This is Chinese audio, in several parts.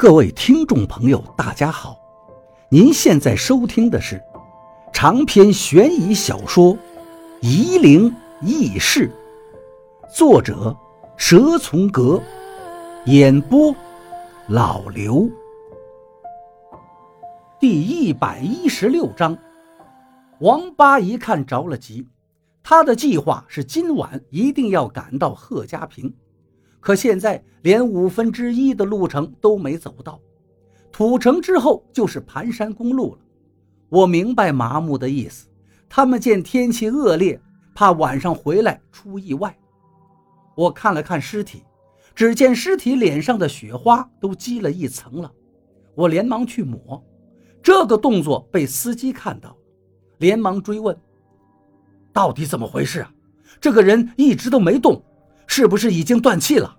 各位听众朋友，大家好！您现在收听的是长篇悬疑小说《夷陵轶事》，作者蛇从阁，演播老刘。第一百一十六章，王八一看着了急，他的计划是今晚一定要赶到贺家坪。可现在连五分之一的路程都没走到，土城之后就是盘山公路了。我明白麻木的意思，他们见天气恶劣，怕晚上回来出意外。我看了看尸体，只见尸体脸上的雪花都积了一层了。我连忙去抹，这个动作被司机看到，连忙追问：“到底怎么回事啊？这个人一直都没动。”是不是已经断气了？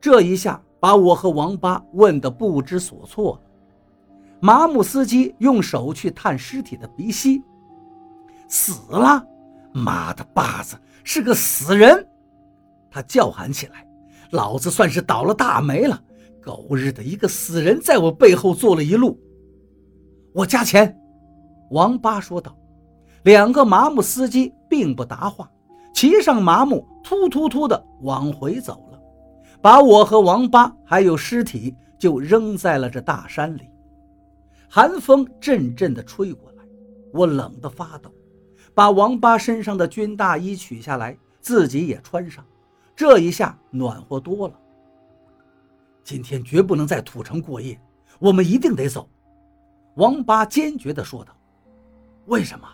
这一下把我和王八问得不知所措了。麻木司机用手去探尸体的鼻息，死了！妈的巴子，是个死人！他叫喊起来：“老子算是倒了大霉了！狗日的一个死人在我背后坐了一路！”我加钱。王八说道。两个麻木司机并不答话。骑上麻木，突突突的往回走了，把我和王八还有尸体就扔在了这大山里。寒风阵阵的吹过来，我冷得发抖，把王八身上的军大衣取下来，自己也穿上，这一下暖和多了。今天绝不能在土城过夜，我们一定得走。”王八坚决地说道。“为什么？”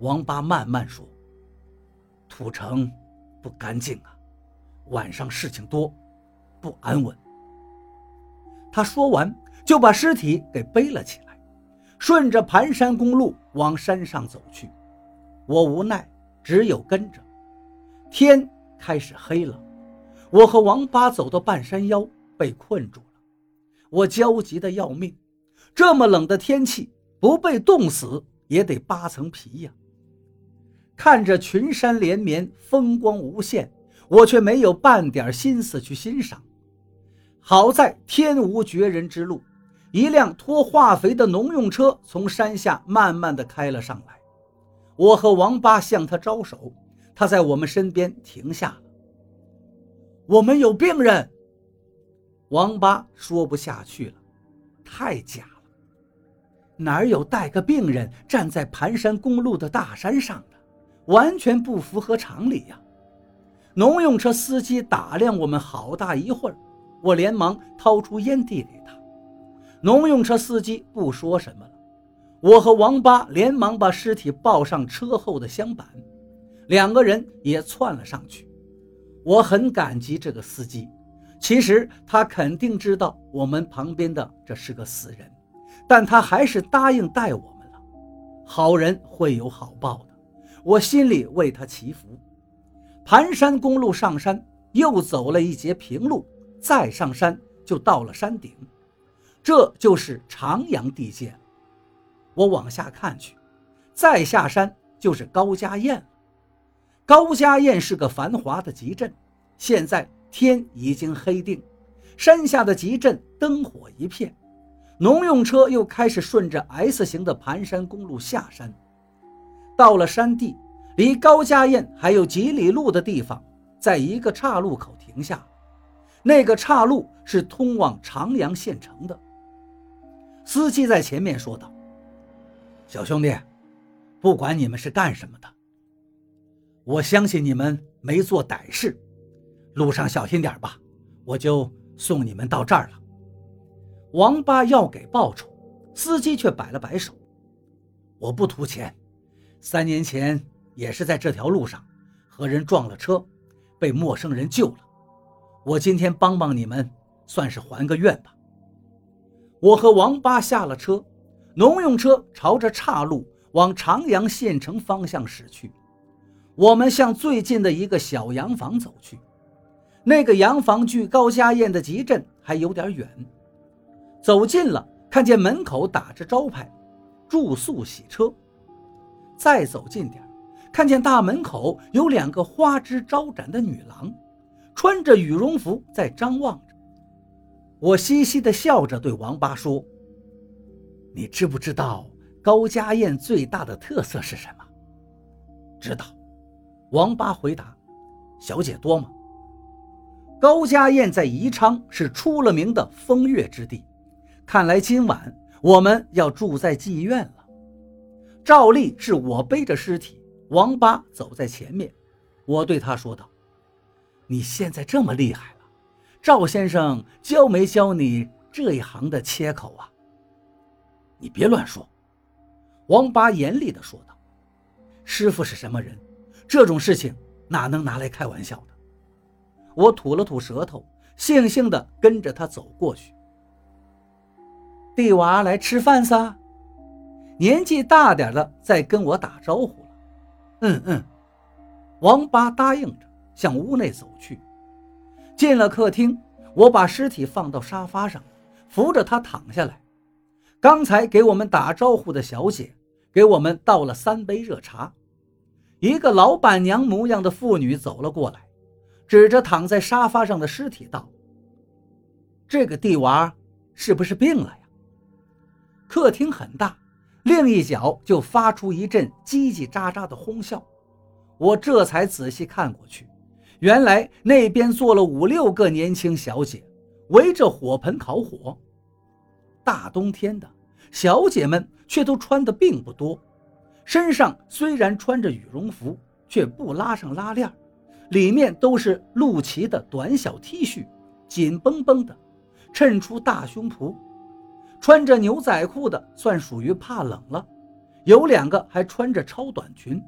王八慢慢说。土城不干净啊，晚上事情多，不安稳。他说完，就把尸体给背了起来，顺着盘山公路往山上走去。我无奈，只有跟着。天开始黑了，我和王八走到半山腰，被困住了。我焦急的要命，这么冷的天气，不被冻死也得扒层皮呀。看着群山连绵，风光无限，我却没有半点心思去欣赏。好在天无绝人之路，一辆拖化肥的农用车从山下慢慢的开了上来。我和王八向他招手，他在我们身边停下了。我们有病人。王八说不下去了，太假了，哪有带个病人站在盘山公路的大山上的？完全不符合常理呀！农用车司机打量我们好大一会儿，我连忙掏出烟递给他。农用车司机不说什么了。我和王八连忙把尸体抱上车后的箱板，两个人也窜了上去。我很感激这个司机，其实他肯定知道我们旁边的这是个死人，但他还是答应带我们了。好人会有好报的。我心里为他祈福。盘山公路上山，又走了一节平路，再上山就到了山顶，这就是长阳地界。我往下看去，再下山就是高家堰了。高家堰是个繁华的集镇，现在天已经黑定，山下的集镇灯火一片，农用车又开始顺着 S 型的盘山公路下山。到了山地，离高家堰还有几里路的地方，在一个岔路口停下。那个岔路是通往长阳县城的。司机在前面说道：“小兄弟，不管你们是干什么的，我相信你们没做歹事。路上小心点吧，我就送你们到这儿了。”王八要给报酬，司机却摆了摆手：“我不图钱。”三年前也是在这条路上和人撞了车，被陌生人救了。我今天帮帮你们，算是还个愿吧。我和王八下了车，农用车朝着岔路往长阳县城方向驶去。我们向最近的一个小洋房走去，那个洋房距高家堰的集镇还有点远。走近了，看见门口打着招牌：“住宿洗车。”再走近点看见大门口有两个花枝招展的女郎，穿着羽绒服在张望着。我嘻嘻地笑着对王八说：“你知不知道高家宴最大的特色是什么？”“知道。”王八回答。“小姐多吗？”高家宴在宜昌是出了名的风月之地，看来今晚我们要住在妓院了。照例是我背着尸体，王八走在前面。我对他说道：“你现在这么厉害了，赵先生教没教你这一行的切口啊？”你别乱说，王八严厉地说道：“师傅是什么人？这种事情哪能拿来开玩笑的？”我吐了吐舌头，悻悻地跟着他走过去。弟娃来吃饭撒。年纪大点的在跟我打招呼了。嗯嗯，王八答应着，向屋内走去。进了客厅，我把尸体放到沙发上，扶着他躺下来。刚才给我们打招呼的小姐给我们倒了三杯热茶。一个老板娘模样的妇女走了过来。指着躺在沙发上的尸体道：“这个地娃是不是病了呀？”客厅很大，另一角就发出一阵叽叽喳喳的哄笑。我这才仔细看过去，原来那边坐了五六个年轻小姐，围着火盆烤火。大冬天的，小姐们却都穿的并不多，身上虽然穿着羽绒服，却不拉上拉链。里面都是露脐的短小 T 恤，紧绷绷的，衬出大胸脯。穿着牛仔裤的算属于怕冷了，有两个还穿着超短裙，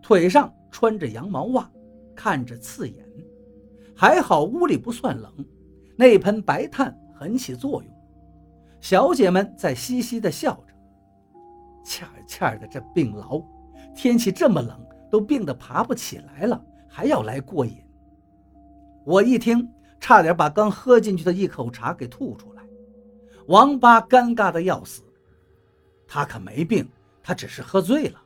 腿上穿着羊毛袜，看着刺眼。还好屋里不算冷，那盆白炭很起作用。小姐们在嘻嘻地笑着，欠欠的这病痨，天气这么冷，都病得爬不起来了。还要来过瘾！我一听，差点把刚喝进去的一口茶给吐出来。王八尴尬的要死，他可没病，他只是喝醉了。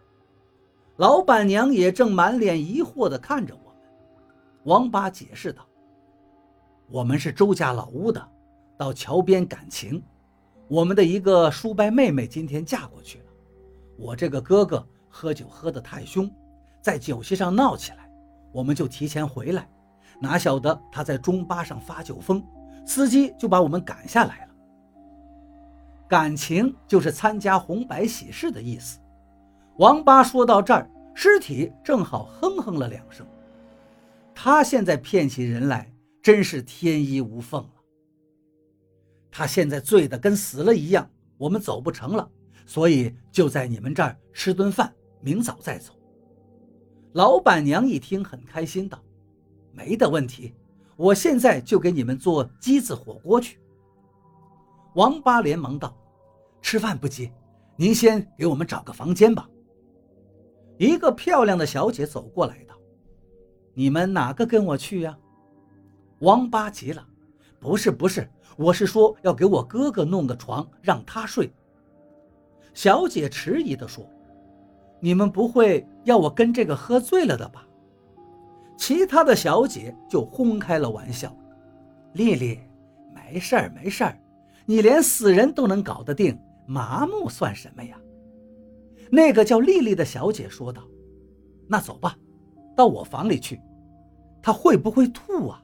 老板娘也正满脸疑惑地看着我们。王八解释道：“我们是周家老屋的，到桥边赶情。我们的一个叔伯妹妹今天嫁过去了。我这个哥哥喝酒喝得太凶，在酒席上闹起来。”我们就提前回来，哪晓得他在中巴上发酒疯，司机就把我们赶下来了。感情就是参加红白喜事的意思。王八说到这儿，尸体正好哼哼了两声。他现在骗起人来真是天衣无缝了。他现在醉得跟死了一样，我们走不成了，所以就在你们这儿吃顿饭，明早再走。老板娘一听很开心，道：“没的问题，我现在就给你们做鸡子火锅去。”王八连忙道：“吃饭不急，您先给我们找个房间吧。”一个漂亮的小姐走过来道：“你们哪个跟我去呀？”王八急了：“不是不是，我是说要给我哥哥弄个床让他睡。”小姐迟疑地说。你们不会要我跟这个喝醉了的吧？其他的小姐就轰开了玩笑。丽丽，没事儿没事儿，你连死人都能搞得定，麻木算什么呀？那个叫丽丽的小姐说道。那走吧，到我房里去。她会不会吐啊？